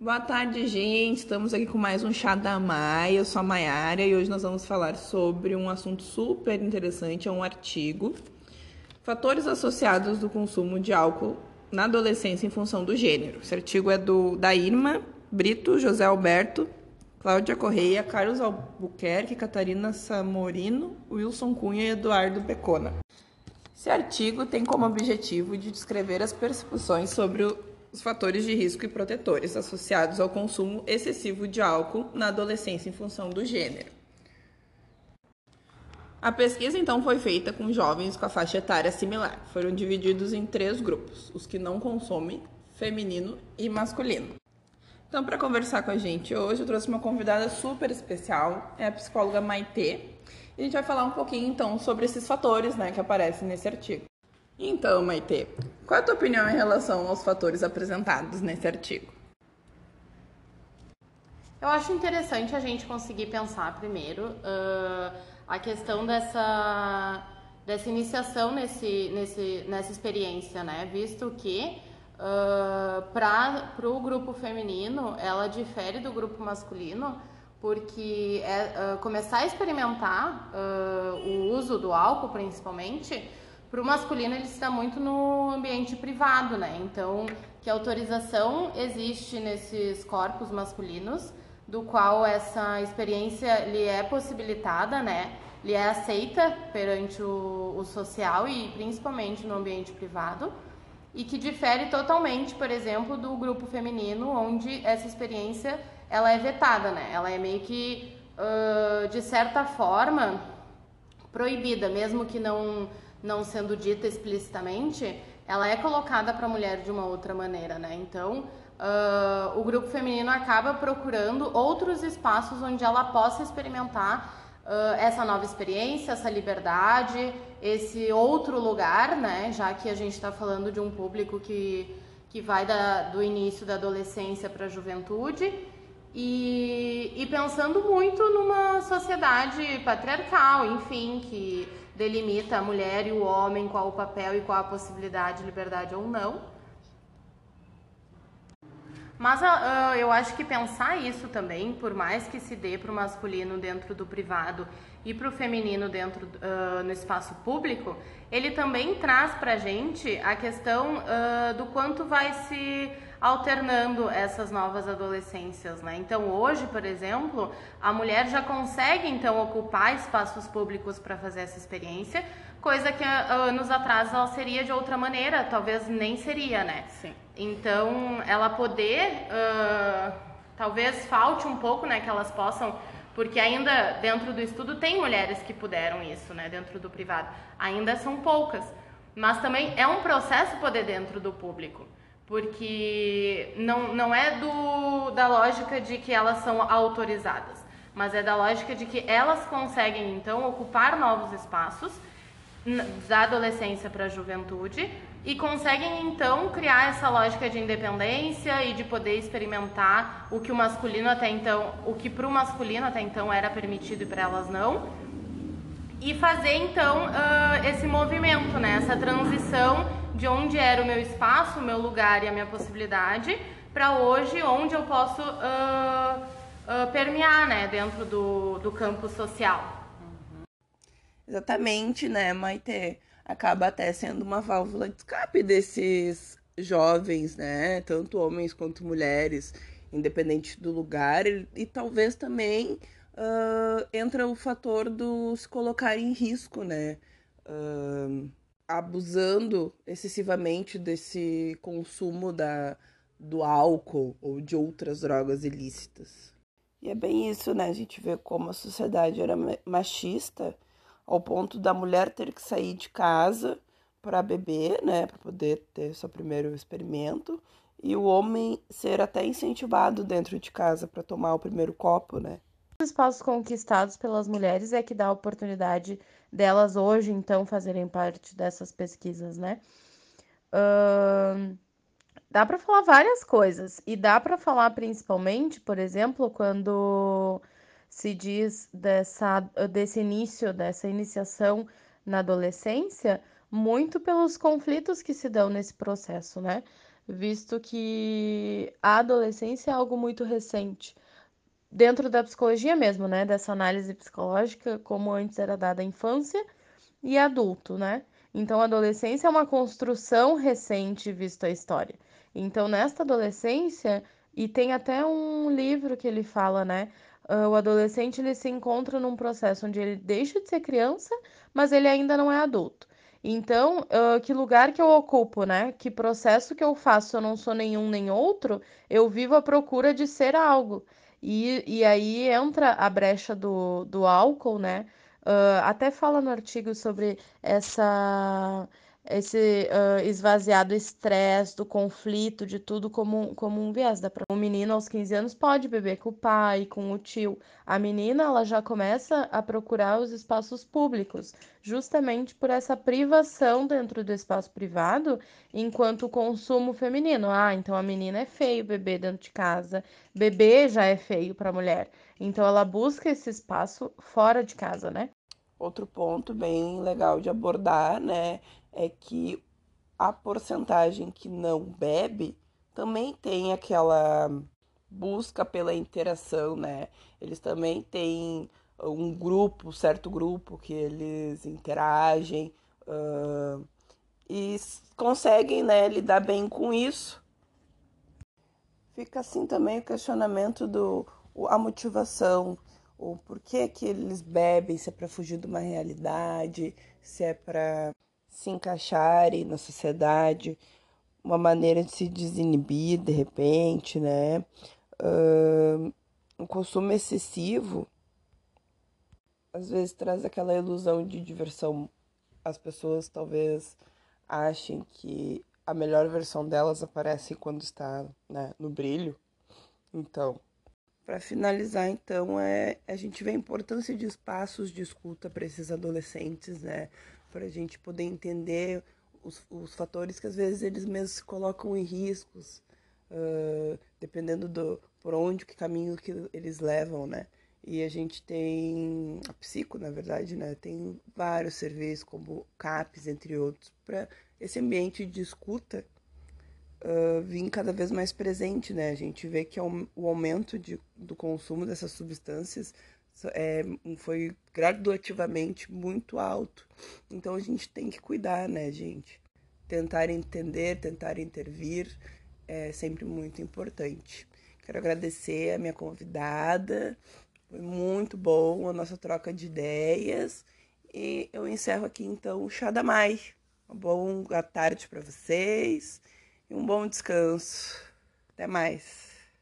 Boa tarde, gente. Estamos aqui com mais um Chá da Maia. Eu sou a Maiara e hoje nós vamos falar sobre um assunto super interessante, é um artigo. Fatores associados do consumo de álcool na adolescência em função do gênero. Esse artigo é do da Irma Brito, José Alberto, Cláudia Correia, Carlos Albuquerque, Catarina Samorino, Wilson Cunha e Eduardo Pecona. Esse artigo tem como objetivo de descrever as percepções sobre os fatores de risco e protetores associados ao consumo excessivo de álcool na adolescência em função do gênero. A pesquisa então foi feita com jovens com a faixa etária similar. Foram divididos em três grupos: os que não consomem, feminino e masculino. Então, para conversar com a gente hoje, eu trouxe uma convidada super especial, é a psicóloga Maitê, e a gente vai falar um pouquinho então sobre esses fatores né, que aparecem nesse artigo. Então, Maite, qual é a tua opinião em relação aos fatores apresentados nesse artigo? Eu acho interessante a gente conseguir pensar primeiro uh, a questão dessa, dessa iniciação nesse, nesse, nessa experiência, né? Visto que uh, para o grupo feminino ela difere do grupo masculino porque é, uh, começar a experimentar uh, o uso do álcool, principalmente, para o masculino ele está muito no ambiente privado, né? Então, que autorização existe nesses corpos masculinos, do qual essa experiência lhe é possibilitada, né? Lhe é aceita perante o, o social e principalmente no ambiente privado e que difere totalmente, por exemplo, do grupo feminino, onde essa experiência ela é vetada, né? Ela é meio que, uh, de certa forma, proibida, mesmo que não, não sendo dita explicitamente, ela é colocada para a mulher de uma outra maneira, né? Então, uh, o grupo feminino acaba procurando outros espaços onde ela possa experimentar uh, essa nova experiência, essa liberdade, esse outro lugar, né? Já que a gente está falando de um público que, que vai da, do início da adolescência para a juventude e, e pensando muito numa sociedade patriarcal, enfim, que delimita a mulher e o homem, qual o papel e qual a possibilidade de liberdade ou não. Mas uh, eu acho que pensar isso também, por mais que se dê para o masculino dentro do privado e para o feminino dentro uh, no espaço público, ele também traz para a gente a questão uh, do quanto vai se alternando essas novas adolescências, né? Então hoje, por exemplo, a mulher já consegue então ocupar espaços públicos para fazer essa experiência, coisa que anos atrás ela seria de outra maneira, talvez nem seria, né? Sim. Então ela poder, uh, talvez falte um pouco, né, que elas possam porque ainda dentro do estudo tem mulheres que puderam isso, né, dentro do privado. Ainda são poucas, mas também é um processo poder dentro do público porque não, não é do, da lógica de que elas são autorizadas, mas é da lógica de que elas conseguem então ocupar novos espaços da adolescência para a juventude e conseguem então criar essa lógica de independência e de poder experimentar o que o masculino até então, o que para o masculino até então era permitido e para elas não, e fazer então uh, esse movimento, né, essa transição de onde era o meu espaço, o meu lugar e a minha possibilidade, para hoje, onde eu posso uh, uh, permear né, dentro do, do campo social. Uhum. Exatamente, né, Maite? Acaba até sendo uma válvula de escape desses jovens, né? Tanto homens quanto mulheres, independente do lugar, e, e talvez também uh, entra o fator do se colocar em risco, né? Uh, abusando excessivamente desse consumo da, do álcool ou de outras drogas ilícitas. E é bem isso, né? A gente vê como a sociedade era machista ao ponto da mulher ter que sair de casa para beber, né, para poder ter seu primeiro experimento, e o homem ser até incentivado dentro de casa para tomar o primeiro copo, né? Os espaços conquistados pelas mulheres é que dá a oportunidade delas hoje, então, fazerem parte dessas pesquisas, né? Uh, dá para falar várias coisas e dá para falar principalmente, por exemplo, quando se diz dessa, desse início, dessa iniciação na adolescência, muito pelos conflitos que se dão nesse processo, né? visto que a adolescência é algo muito recente. Dentro da psicologia mesmo, né? Dessa análise psicológica, como antes era dada a infância e adulto, né? Então, a adolescência é uma construção recente, visto a história. Então, nesta adolescência, e tem até um livro que ele fala, né? Uh, o adolescente ele se encontra num processo onde ele deixa de ser criança, mas ele ainda não é adulto. Então, uh, que lugar que eu ocupo, né? Que processo que eu faço, eu não sou nenhum nem outro, eu vivo à procura de ser algo. E, e aí entra a brecha do, do álcool, né? Uh, até fala no artigo sobre essa esse uh, esvaziar do estresse, do conflito, de tudo como, como um viés. Um menino aos 15 anos pode beber com o pai, com o tio. A menina ela já começa a procurar os espaços públicos, justamente por essa privação dentro do espaço privado, enquanto o consumo feminino. Ah, então a menina é feio beber dentro de casa, beber já é feio para a mulher. Então ela busca esse espaço fora de casa, né? Outro ponto bem legal de abordar, né, é que a porcentagem que não bebe também tem aquela busca pela interação, né? Eles também têm um grupo, certo grupo que eles interagem uh, e conseguem, né, lidar bem com isso. Fica assim também o questionamento do a motivação, o porquê que eles bebem, se é para fugir de uma realidade, se é para se encaixarem na sociedade, uma maneira de se desinibir de repente, né? Uh, o consumo excessivo às vezes traz aquela ilusão de diversão. As pessoas talvez achem que a melhor versão delas aparece quando está né, no brilho. Então, para finalizar, então, é, a gente vê a importância de espaços de escuta para esses adolescentes, né? Para a gente poder entender os, os, fatores que às vezes eles mesmos se colocam em riscos, uh, dependendo do por onde, que caminho que eles levam, né? E a gente tem a Psico, na verdade, né? Tem vários serviços, como CAPES, entre outros, para esse ambiente de escuta uh, vir cada vez mais presente, né? A gente vê que é o aumento de, do consumo dessas substâncias é, foi graduativamente muito alto. Então a gente tem que cuidar, né, gente? Tentar entender, tentar intervir é sempre muito importante. Quero agradecer a minha convidada, foi muito bom a nossa troca de ideias. E eu encerro aqui então o Chá da Mai. Uma boa tarde para vocês e um bom descanso. Até mais.